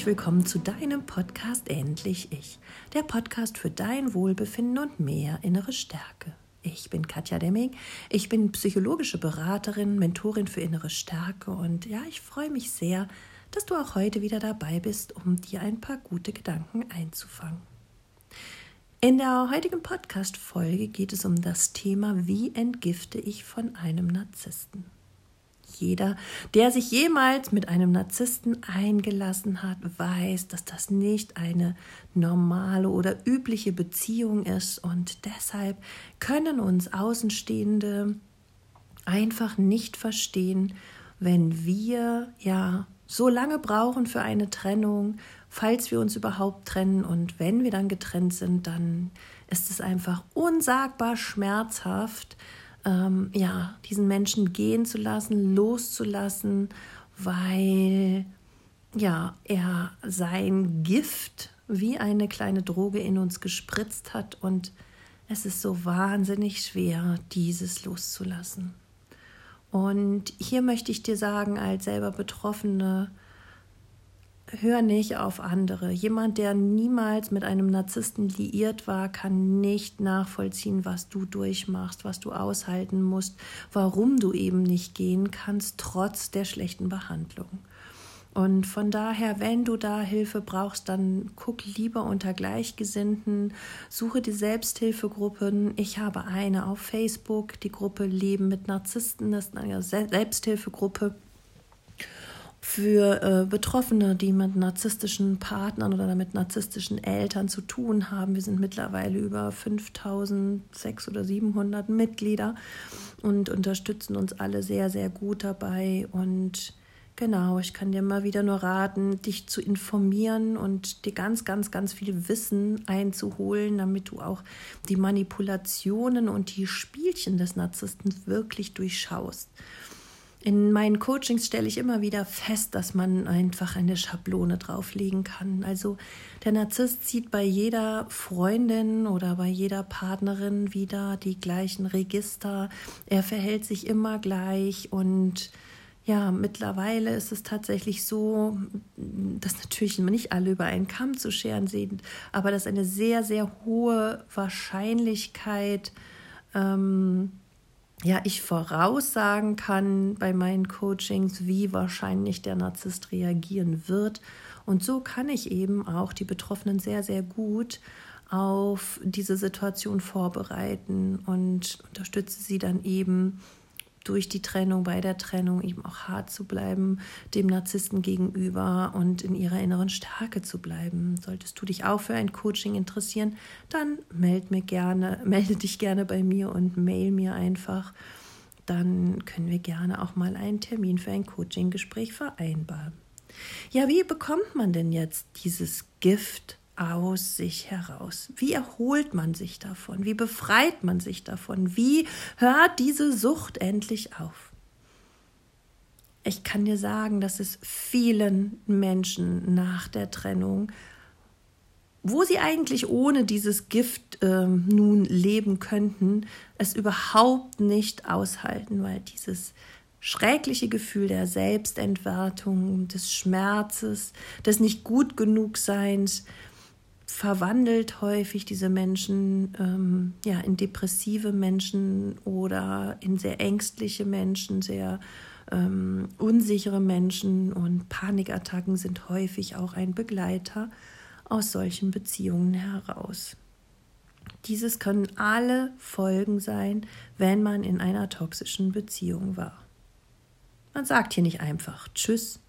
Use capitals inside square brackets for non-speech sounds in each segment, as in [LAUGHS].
herzlich willkommen zu deinem Podcast Endlich Ich, der Podcast für dein Wohlbefinden und mehr innere Stärke. Ich bin Katja Demming, ich bin psychologische Beraterin, Mentorin für innere Stärke und ja, ich freue mich sehr, dass du auch heute wieder dabei bist, um dir ein paar gute Gedanken einzufangen. In der heutigen Podcast-Folge geht es um das Thema, wie entgifte ich von einem Narzissten jeder, der sich jemals mit einem Narzissten eingelassen hat, weiß, dass das nicht eine normale oder übliche Beziehung ist. Und deshalb können uns Außenstehende einfach nicht verstehen, wenn wir ja so lange brauchen für eine Trennung, falls wir uns überhaupt trennen. Und wenn wir dann getrennt sind, dann ist es einfach unsagbar schmerzhaft, ähm, ja, diesen Menschen gehen zu lassen, loszulassen, weil ja, er sein Gift wie eine kleine Droge in uns gespritzt hat und es ist so wahnsinnig schwer, dieses loszulassen. Und hier möchte ich dir sagen, als selber Betroffene, hör nicht auf andere. Jemand, der niemals mit einem Narzissten liiert war, kann nicht nachvollziehen, was du durchmachst, was du aushalten musst, warum du eben nicht gehen kannst, trotz der schlechten Behandlung. Und von daher, wenn du da Hilfe brauchst, dann guck lieber unter Gleichgesinnten, suche die Selbsthilfegruppen. Ich habe eine auf Facebook, die Gruppe Leben mit Narzissten, das ist eine Selbsthilfegruppe für äh, Betroffene, die mit narzisstischen Partnern oder mit narzisstischen Eltern zu tun haben. Wir sind mittlerweile über 5600 oder 700 Mitglieder und unterstützen uns alle sehr, sehr gut dabei. Und genau, ich kann dir mal wieder nur raten, dich zu informieren und dir ganz, ganz, ganz viel Wissen einzuholen, damit du auch die Manipulationen und die Spielchen des Narzissten wirklich durchschaust. In meinen Coachings stelle ich immer wieder fest, dass man einfach eine Schablone drauflegen kann. Also der Narzisst zieht bei jeder Freundin oder bei jeder Partnerin wieder die gleichen Register. Er verhält sich immer gleich und ja, mittlerweile ist es tatsächlich so, dass natürlich nicht alle über einen Kamm zu scheren sind, aber dass eine sehr, sehr hohe Wahrscheinlichkeit ähm, ja, ich voraussagen kann bei meinen Coachings, wie wahrscheinlich der Narzisst reagieren wird. Und so kann ich eben auch die Betroffenen sehr, sehr gut auf diese Situation vorbereiten und unterstütze sie dann eben durch die Trennung, bei der Trennung eben auch hart zu bleiben, dem Narzissten gegenüber und in ihrer inneren Stärke zu bleiben. Solltest du dich auch für ein Coaching interessieren, dann meld mir gerne, [LAUGHS] melde dich gerne bei mir und mail mir einfach. Dann können wir gerne auch mal einen Termin für ein Coaching-Gespräch vereinbaren. Ja, wie bekommt man denn jetzt dieses Gift aus sich heraus? Wie erholt man sich davon? Wie befreit man sich davon? Wie hört diese Sucht endlich auf? Ich kann dir sagen, dass es vielen Menschen nach der Trennung, wo sie eigentlich ohne dieses Gift äh, nun leben könnten, es überhaupt nicht aushalten, weil dieses schreckliche Gefühl der Selbstentwertung, des Schmerzes, des nicht gut genug Seins, verwandelt häufig diese Menschen ähm, ja, in depressive Menschen oder in sehr ängstliche Menschen, sehr ähm, unsichere Menschen und Panikattacken sind häufig auch ein Begleiter aus solchen Beziehungen heraus. Dieses können alle Folgen sein, wenn man in einer toxischen Beziehung war. Man sagt hier nicht einfach Tschüss,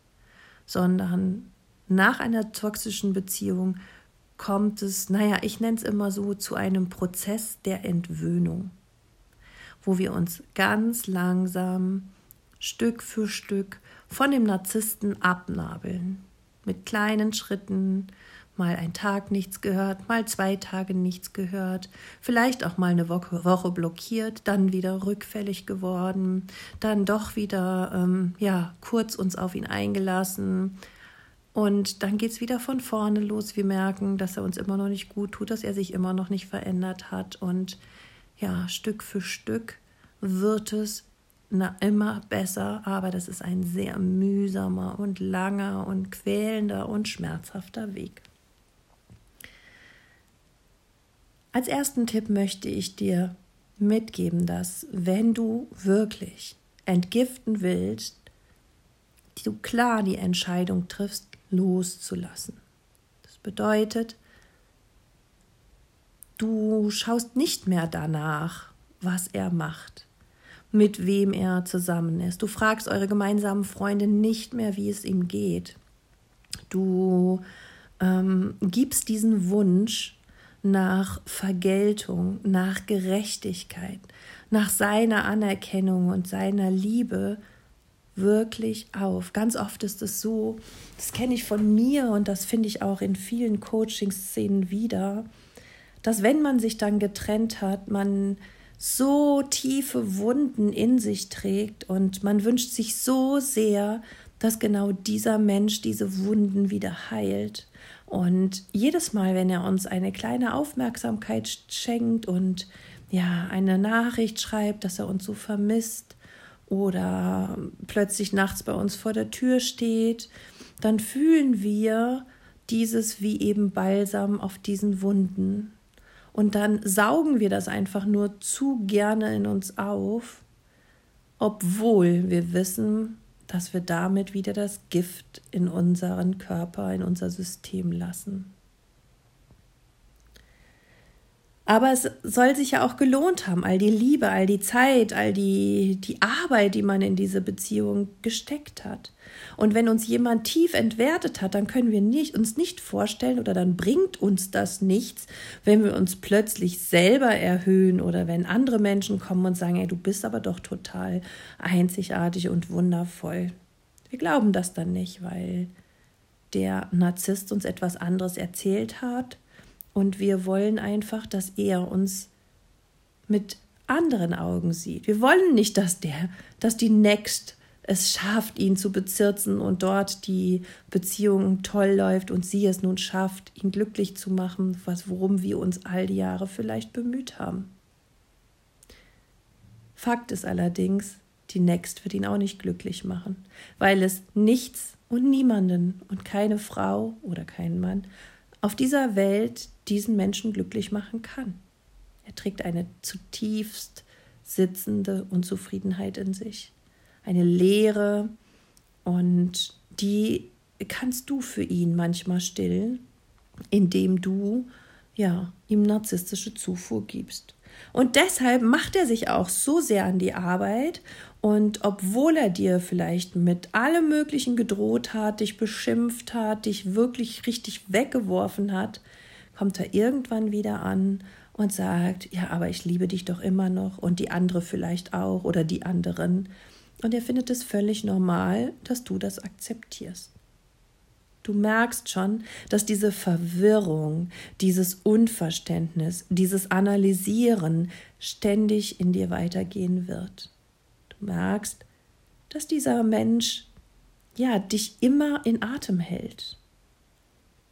sondern nach einer toxischen Beziehung kommt es, naja, ich nenne es immer so, zu einem Prozess der Entwöhnung, wo wir uns ganz langsam, Stück für Stück von dem Narzissten abnabeln. Mit kleinen Schritten, mal ein Tag nichts gehört, mal zwei Tage nichts gehört, vielleicht auch mal eine Woche, Woche blockiert, dann wieder rückfällig geworden, dann doch wieder ähm, ja kurz uns auf ihn eingelassen, und dann geht es wieder von vorne los. Wir merken, dass er uns immer noch nicht gut tut, dass er sich immer noch nicht verändert hat. Und ja, Stück für Stück wird es na, immer besser, aber das ist ein sehr mühsamer und langer und quälender und schmerzhafter Weg. Als ersten Tipp möchte ich dir mitgeben, dass wenn du wirklich entgiften willst, du klar die Entscheidung triffst, loszulassen. Das bedeutet, du schaust nicht mehr danach, was er macht, mit wem er zusammen ist. Du fragst eure gemeinsamen Freunde nicht mehr, wie es ihm geht. Du ähm, gibst diesen Wunsch nach Vergeltung, nach Gerechtigkeit, nach seiner Anerkennung und seiner Liebe wirklich auf. Ganz oft ist es so, das kenne ich von mir und das finde ich auch in vielen Coaching-Szenen wieder, dass wenn man sich dann getrennt hat, man so tiefe Wunden in sich trägt und man wünscht sich so sehr, dass genau dieser Mensch diese Wunden wieder heilt. Und jedes Mal, wenn er uns eine kleine Aufmerksamkeit schenkt und ja, eine Nachricht schreibt, dass er uns so vermisst oder plötzlich nachts bei uns vor der Tür steht, dann fühlen wir dieses wie eben Balsam auf diesen Wunden. Und dann saugen wir das einfach nur zu gerne in uns auf, obwohl wir wissen, dass wir damit wieder das Gift in unseren Körper, in unser System lassen. Aber es soll sich ja auch gelohnt haben, all die Liebe, all die Zeit, all die, die Arbeit, die man in diese Beziehung gesteckt hat. Und wenn uns jemand tief entwertet hat, dann können wir nicht, uns nicht vorstellen oder dann bringt uns das nichts, wenn wir uns plötzlich selber erhöhen oder wenn andere Menschen kommen und sagen, ey, du bist aber doch total einzigartig und wundervoll. Wir glauben das dann nicht, weil der Narzisst uns etwas anderes erzählt hat und wir wollen einfach, dass er uns mit anderen Augen sieht. Wir wollen nicht, dass der, dass die Next es schafft, ihn zu bezirzen und dort die Beziehung toll läuft und sie es nun schafft, ihn glücklich zu machen, was worum wir uns all die Jahre vielleicht bemüht haben. Fakt ist allerdings, die Next wird ihn auch nicht glücklich machen, weil es nichts und niemanden und keine Frau oder keinen Mann auf dieser Welt diesen Menschen glücklich machen kann. Er trägt eine zutiefst sitzende Unzufriedenheit in sich, eine Leere und die kannst du für ihn manchmal stillen, indem du ja ihm narzisstische Zufuhr gibst. Und deshalb macht er sich auch so sehr an die Arbeit und obwohl er dir vielleicht mit allem Möglichen gedroht hat, dich beschimpft hat, dich wirklich richtig weggeworfen hat, kommt er irgendwann wieder an und sagt, ja, aber ich liebe dich doch immer noch und die andere vielleicht auch oder die anderen. Und er findet es völlig normal, dass du das akzeptierst. Du merkst schon, dass diese Verwirrung, dieses Unverständnis, dieses Analysieren ständig in dir weitergehen wird. Du merkst, dass dieser Mensch ja dich immer in Atem hält.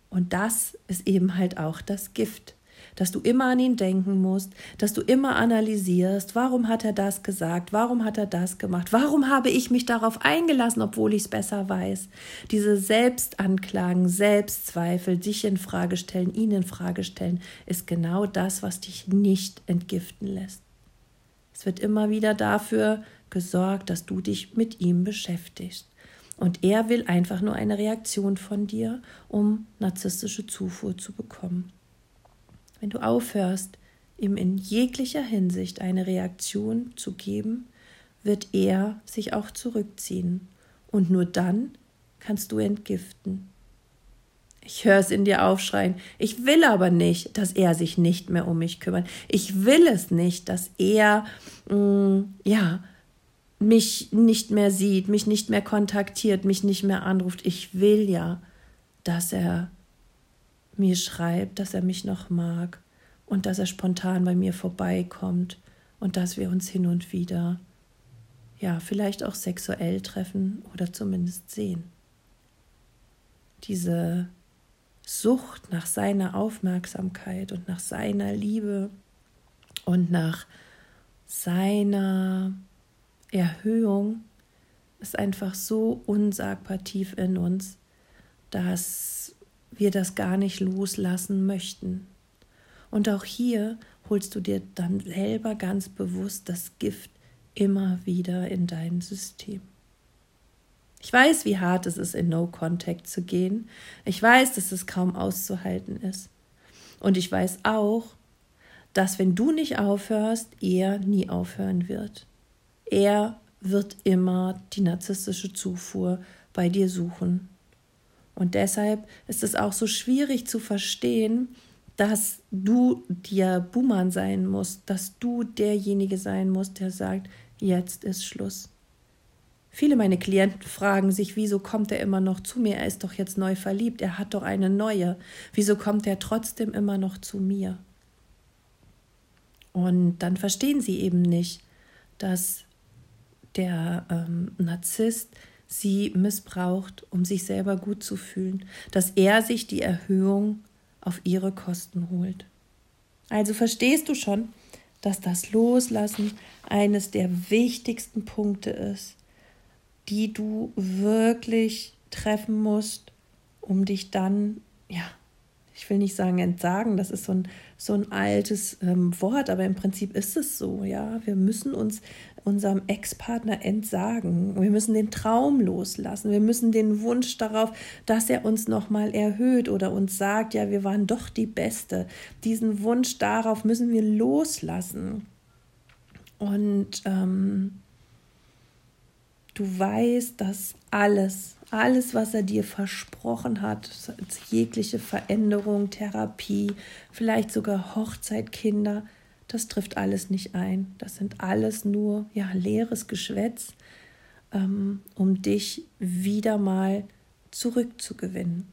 Und das ist eben halt auch das Gift, dass du immer an ihn denken musst, dass du immer analysierst, warum hat er das gesagt, warum hat er das gemacht, warum habe ich mich darauf eingelassen, obwohl ich es besser weiß. Diese Selbstanklagen, Selbstzweifel, dich in Frage stellen, ihn in Frage stellen, ist genau das, was dich nicht entgiften lässt. Es wird immer wieder dafür gesorgt, dass du dich mit ihm beschäftigst. Und er will einfach nur eine Reaktion von dir, um narzisstische Zufuhr zu bekommen. Wenn du aufhörst, ihm in jeglicher Hinsicht eine Reaktion zu geben, wird er sich auch zurückziehen. Und nur dann kannst du entgiften. Ich höre es in dir aufschreien. Ich will aber nicht, dass er sich nicht mehr um mich kümmert. Ich will es nicht, dass er, mh, mm, ja, mich nicht mehr sieht, mich nicht mehr kontaktiert, mich nicht mehr anruft. Ich will ja, dass er mir schreibt, dass er mich noch mag und dass er spontan bei mir vorbeikommt und dass wir uns hin und wieder, ja, vielleicht auch sexuell treffen oder zumindest sehen. Diese Sucht nach seiner Aufmerksamkeit und nach seiner Liebe und nach seiner Erhöhung ist einfach so unsagbar tief in uns, dass wir das gar nicht loslassen möchten. Und auch hier holst du dir dann selber ganz bewusst das Gift immer wieder in dein System. Ich weiß, wie hart es ist, in No Contact zu gehen. Ich weiß, dass es kaum auszuhalten ist. Und ich weiß auch, dass wenn du nicht aufhörst, er nie aufhören wird. Er wird immer die narzisstische Zufuhr bei dir suchen. Und deshalb ist es auch so schwierig zu verstehen, dass du dir Buhmann sein musst, dass du derjenige sein musst, der sagt, jetzt ist Schluss. Viele meiner Klienten fragen sich, wieso kommt er immer noch zu mir? Er ist doch jetzt neu verliebt, er hat doch eine neue. Wieso kommt er trotzdem immer noch zu mir? Und dann verstehen sie eben nicht, dass der ähm, Narzisst sie missbraucht, um sich selber gut zu fühlen, dass er sich die Erhöhung auf ihre Kosten holt. Also verstehst du schon, dass das Loslassen eines der wichtigsten Punkte ist, die du wirklich treffen musst, um dich dann, ja, ich will nicht sagen entsagen, das ist so ein, so ein altes ähm, Wort, aber im Prinzip ist es so, ja. Wir müssen uns unserem Ex-Partner entsagen. Wir müssen den Traum loslassen. Wir müssen den Wunsch darauf, dass er uns nochmal erhöht oder uns sagt, ja, wir waren doch die Beste. Diesen Wunsch darauf müssen wir loslassen. Und ähm, du weißt, dass alles, alles, was er dir versprochen hat, jegliche Veränderung, Therapie, vielleicht sogar Hochzeit, Kinder, das trifft alles nicht ein. Das sind alles nur ja, leeres Geschwätz, ähm, um dich wieder mal zurückzugewinnen.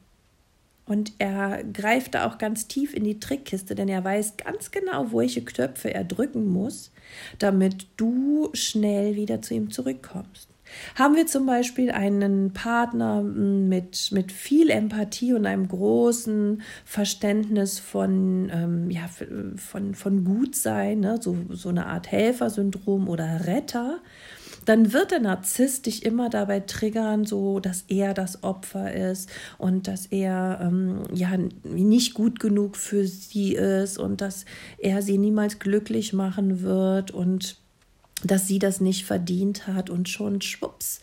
Und er greift da auch ganz tief in die Trickkiste, denn er weiß ganz genau, welche Knöpfe er drücken muss, damit du schnell wieder zu ihm zurückkommst. Haben wir zum Beispiel einen Partner hm, mit, mit viel Empathie und einem großen Verständnis von, ähm, ja, von, von Gutsein, ne? so, so eine Art Helfersyndrom oder Retter, dann wird der Narzisst dich immer dabei triggern, so dass er das Opfer ist und dass er ähm, ja nicht gut genug für sie ist und dass er sie niemals glücklich machen wird und dass sie das nicht verdient hat und schon schwupps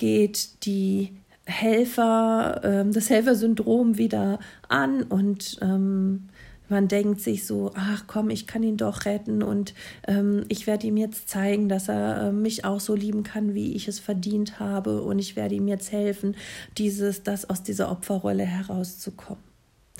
geht die Helfer, ähm, das Helfersyndrom wieder an und ähm, man denkt sich so, ach komm, ich kann ihn doch retten und ähm, ich werde ihm jetzt zeigen, dass er äh, mich auch so lieben kann, wie ich es verdient habe und ich werde ihm jetzt helfen, dieses, das aus dieser Opferrolle herauszukommen.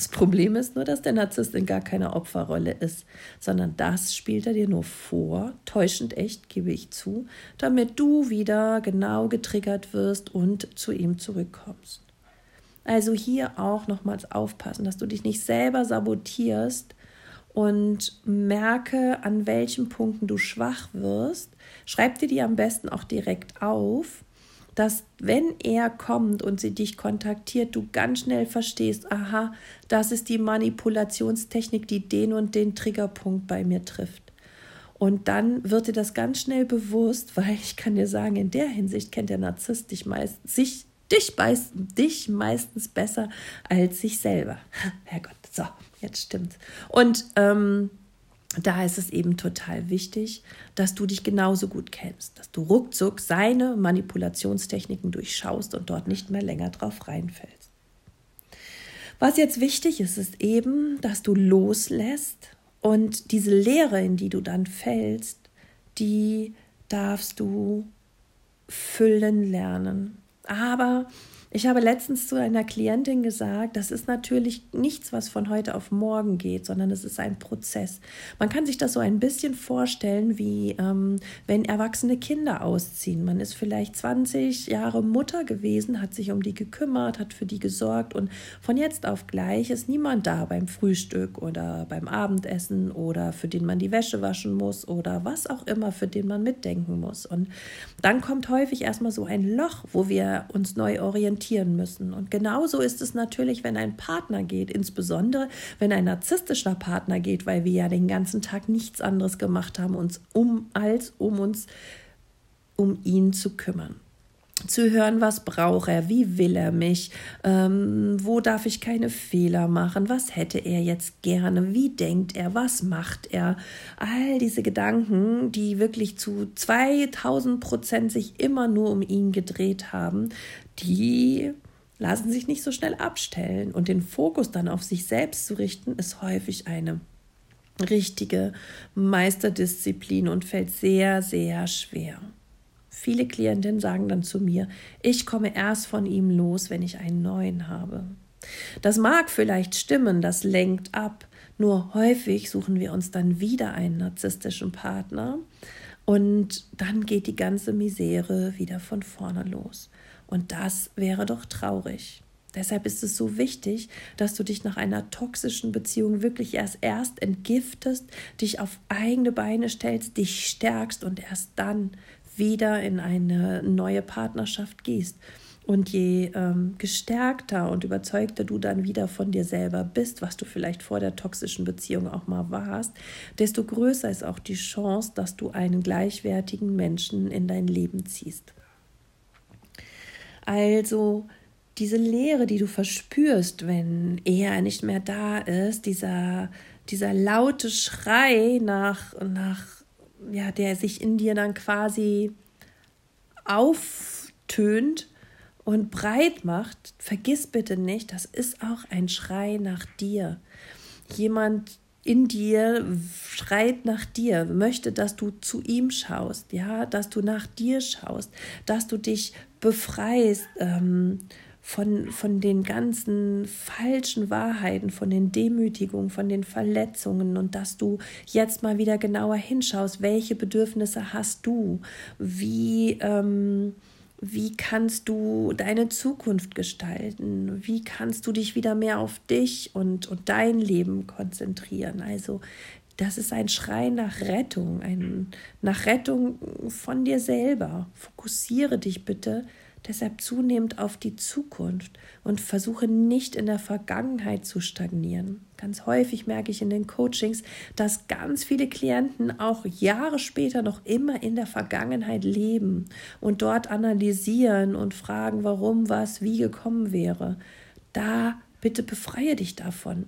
Das Problem ist nur, dass der Narzisst in gar keiner Opferrolle ist, sondern das spielt er dir nur vor, täuschend echt, gebe ich zu, damit du wieder genau getriggert wirst und zu ihm zurückkommst. Also hier auch nochmals aufpassen, dass du dich nicht selber sabotierst und merke, an welchen Punkten du schwach wirst. Schreib dir die am besten auch direkt auf dass wenn er kommt und sie dich kontaktiert, du ganz schnell verstehst, aha, das ist die Manipulationstechnik, die den und den Triggerpunkt bei mir trifft. Und dann wird dir das ganz schnell bewusst, weil ich kann dir sagen, in der Hinsicht kennt der Narzisst dich meist, sich, dich, dich meistens besser als sich selber. [LAUGHS] Herrgott, so, jetzt stimmt's. Und ähm, da ist es eben total wichtig, dass du dich genauso gut kennst, dass du ruckzuck seine Manipulationstechniken durchschaust und dort nicht mehr länger drauf reinfällst. Was jetzt wichtig ist, ist eben, dass du loslässt und diese Lehre, in die du dann fällst, die darfst du füllen lernen. Aber ich habe letztens zu einer Klientin gesagt, das ist natürlich nichts, was von heute auf morgen geht, sondern es ist ein Prozess. Man kann sich das so ein bisschen vorstellen, wie ähm, wenn erwachsene Kinder ausziehen. Man ist vielleicht 20 Jahre Mutter gewesen, hat sich um die gekümmert, hat für die gesorgt und von jetzt auf gleich ist niemand da beim Frühstück oder beim Abendessen oder für den man die Wäsche waschen muss oder was auch immer, für den man mitdenken muss. Und dann kommt häufig erstmal so ein Loch, wo wir uns neu orientieren orientieren müssen. Und genauso ist es natürlich, wenn ein Partner geht, insbesondere wenn ein narzisstischer Partner geht, weil wir ja den ganzen Tag nichts anderes gemacht haben, uns um als um uns um ihn zu kümmern zu hören, was braucht er, wie will er mich, ähm, wo darf ich keine Fehler machen, was hätte er jetzt gerne, wie denkt er, was macht er. All diese Gedanken, die wirklich zu 2000 Prozent sich immer nur um ihn gedreht haben, die lassen sich nicht so schnell abstellen. Und den Fokus dann auf sich selbst zu richten, ist häufig eine richtige Meisterdisziplin und fällt sehr, sehr schwer. Viele Klientinnen sagen dann zu mir, ich komme erst von ihm los, wenn ich einen neuen habe. Das mag vielleicht stimmen, das lenkt ab, nur häufig suchen wir uns dann wieder einen narzisstischen Partner und dann geht die ganze Misere wieder von vorne los. Und das wäre doch traurig. Deshalb ist es so wichtig, dass du dich nach einer toxischen Beziehung wirklich erst erst entgiftest, dich auf eigene Beine stellst, dich stärkst und erst dann wieder in eine neue Partnerschaft gehst. Und je ähm, gestärkter und überzeugter du dann wieder von dir selber bist, was du vielleicht vor der toxischen Beziehung auch mal warst, desto größer ist auch die Chance, dass du einen gleichwertigen Menschen in dein Leben ziehst. Also diese Leere, die du verspürst, wenn er nicht mehr da ist, dieser, dieser laute Schrei nach, nach ja, der sich in dir dann quasi auftönt und breit macht, vergiss bitte nicht, das ist auch ein Schrei nach dir. Jemand in dir schreit nach dir, möchte, dass du zu ihm schaust, ja, dass du nach dir schaust, dass du dich befreist. Ähm, von, von den ganzen falschen Wahrheiten, von den Demütigungen, von den Verletzungen und dass du jetzt mal wieder genauer hinschaust, welche Bedürfnisse hast du, wie, ähm, wie kannst du deine Zukunft gestalten, wie kannst du dich wieder mehr auf dich und, und dein Leben konzentrieren. Also das ist ein Schrei nach Rettung, ein, nach Rettung von dir selber. Fokussiere dich bitte deshalb zunehmend auf die Zukunft und versuche nicht in der Vergangenheit zu stagnieren. Ganz häufig merke ich in den Coachings, dass ganz viele Klienten auch Jahre später noch immer in der Vergangenheit leben und dort analysieren und fragen, warum was wie gekommen wäre. Da bitte befreie dich davon.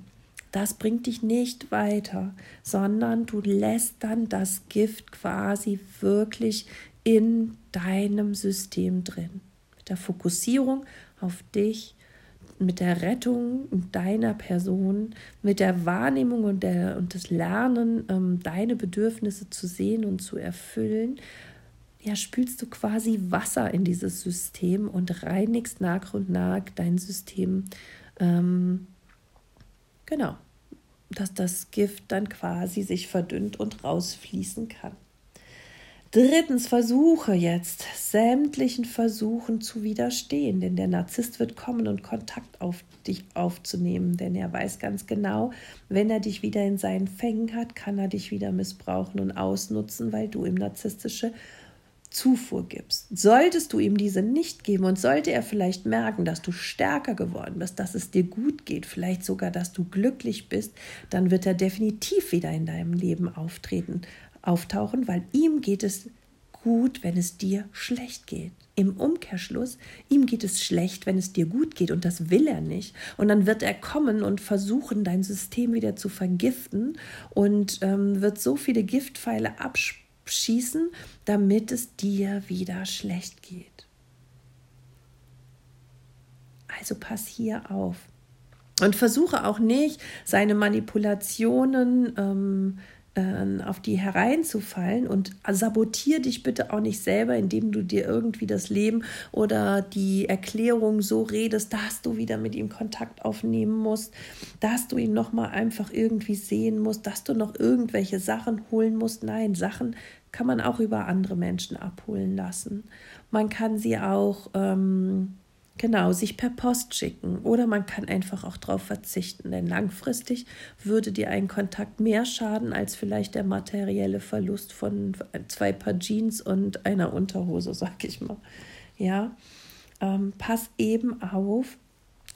Das bringt dich nicht weiter, sondern du lässt dann das Gift quasi wirklich in deinem System drin der Fokussierung auf dich, mit der Rettung deiner Person, mit der Wahrnehmung und, der, und das Lernen, ähm, deine Bedürfnisse zu sehen und zu erfüllen, ja, spülst du quasi Wasser in dieses System und reinigst nach und nach dein System. Ähm, genau, dass das Gift dann quasi sich verdünnt und rausfließen kann. Drittens, versuche jetzt sämtlichen Versuchen zu widerstehen, denn der Narzisst wird kommen und Kontakt auf dich aufzunehmen, denn er weiß ganz genau, wenn er dich wieder in seinen Fängen hat, kann er dich wieder missbrauchen und ausnutzen, weil du ihm narzisstische Zufuhr gibst. Solltest du ihm diese nicht geben und sollte er vielleicht merken, dass du stärker geworden bist, dass es dir gut geht, vielleicht sogar, dass du glücklich bist, dann wird er definitiv wieder in deinem Leben auftreten auftauchen, weil ihm geht es gut, wenn es dir schlecht geht. Im Umkehrschluss, ihm geht es schlecht, wenn es dir gut geht und das will er nicht. Und dann wird er kommen und versuchen, dein System wieder zu vergiften und ähm, wird so viele Giftpfeile abschießen, damit es dir wieder schlecht geht. Also pass hier auf. Und versuche auch nicht, seine Manipulationen ähm, äh, auf die hereinzufallen und sabotier dich bitte auch nicht selber, indem du dir irgendwie das Leben oder die Erklärung so redest, dass du wieder mit ihm Kontakt aufnehmen musst, dass du ihn noch mal einfach irgendwie sehen musst, dass du noch irgendwelche Sachen holen musst. Nein, Sachen kann man auch über andere Menschen abholen lassen. Man kann sie auch ähm, Genau, sich per Post schicken oder man kann einfach auch darauf verzichten, denn langfristig würde dir ein Kontakt mehr schaden als vielleicht der materielle Verlust von zwei Paar Jeans und einer Unterhose, [LAUGHS] sag ich mal. Ja, ähm, pass eben auf,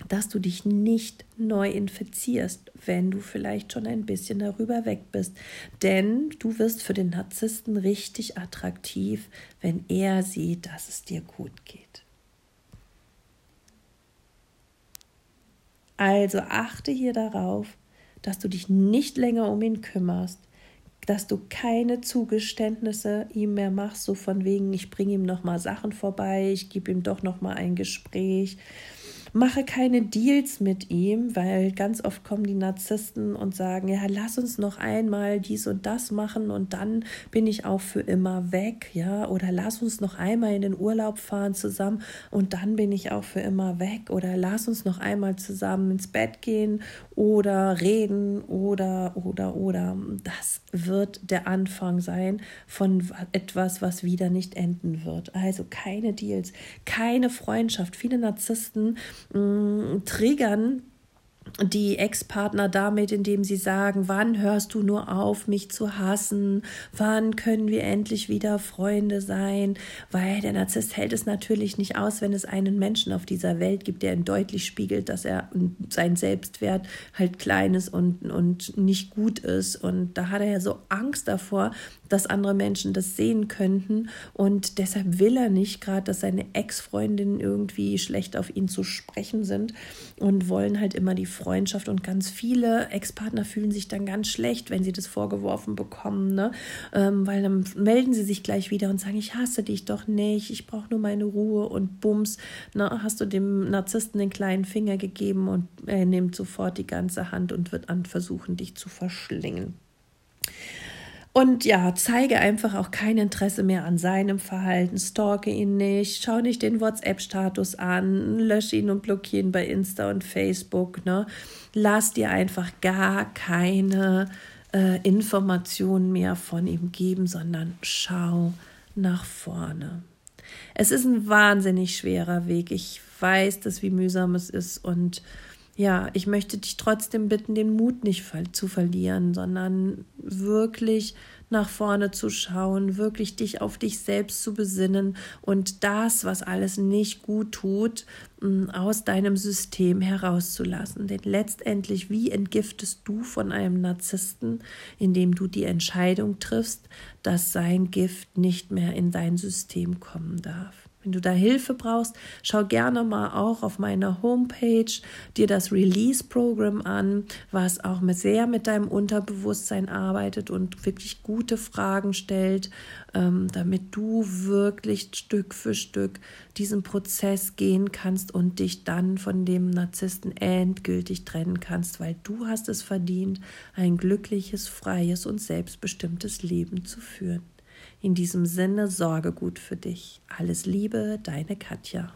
dass du dich nicht neu infizierst, wenn du vielleicht schon ein bisschen darüber weg bist. Denn du wirst für den Narzissten richtig attraktiv, wenn er sieht, dass es dir gut geht. Also achte hier darauf, dass du dich nicht länger um ihn kümmerst, dass du keine Zugeständnisse ihm mehr machst, so von wegen, ich bringe ihm noch mal Sachen vorbei, ich gebe ihm doch noch mal ein Gespräch, mache keine Deals mit ihm, weil ganz oft kommen die Narzissten und sagen, ja, lass uns noch einmal dies und das machen und dann bin ich auch für immer weg, ja, oder lass uns noch einmal in den Urlaub fahren zusammen und dann bin ich auch für immer weg oder lass uns noch einmal zusammen ins Bett gehen oder reden oder oder oder das wird der Anfang sein von etwas, was wieder nicht enden wird. Also keine Deals, keine Freundschaft. Viele Narzissten mh, triggern die Ex-Partner damit, indem sie sagen, wann hörst du nur auf, mich zu hassen? Wann können wir endlich wieder Freunde sein? Weil der Narzisst hält es natürlich nicht aus, wenn es einen Menschen auf dieser Welt gibt, der ihn deutlich spiegelt, dass er sein Selbstwert halt klein ist und, und nicht gut ist. Und da hat er ja so Angst davor, dass andere Menschen das sehen könnten. Und deshalb will er nicht gerade, dass seine Ex-Freundinnen irgendwie schlecht auf ihn zu sprechen sind und wollen halt immer die Freundschaft. Und ganz viele Ex-Partner fühlen sich dann ganz schlecht, wenn sie das vorgeworfen bekommen, ne? Ähm, weil dann melden sie sich gleich wieder und sagen, ich hasse dich doch nicht, ich brauche nur meine Ruhe und bums, ne? hast du dem Narzissten den kleinen Finger gegeben und er nimmt sofort die ganze Hand und wird an versuchen, dich zu verschlingen. Und ja, zeige einfach auch kein Interesse mehr an seinem Verhalten, stalke ihn nicht, schau nicht den WhatsApp-Status an, lösche ihn und blockiere ihn bei Insta und Facebook. Ne? Lass dir einfach gar keine äh, Informationen mehr von ihm geben, sondern schau nach vorne. Es ist ein wahnsinnig schwerer Weg. Ich weiß, dass wie mühsam es ist und ja, ich möchte dich trotzdem bitten, den Mut nicht zu verlieren, sondern wirklich nach vorne zu schauen, wirklich dich auf dich selbst zu besinnen und das, was alles nicht gut tut, mm, aus deinem System herauszulassen. Denn letztendlich, wie entgiftest du von einem Narzissten, indem du die Entscheidung triffst, dass sein Gift nicht mehr in dein System kommen darf? Wenn du da Hilfe brauchst, schau gerne mal auch auf meiner Homepage dir das Release-Programm an, was auch mit sehr mit deinem Unterbewusstsein arbeitet und wirklich gute Fragen stellt, ähm, damit du wirklich Stück für Stück diesen Prozess gehen kannst und dich dann von dem Narzissten endgültig trennen kannst, weil du hast es verdient, ein glückliches, freies und selbstbestimmtes Leben zu führen. In diesem Sinne, sorge gut für dich. Alles Liebe, deine Katja.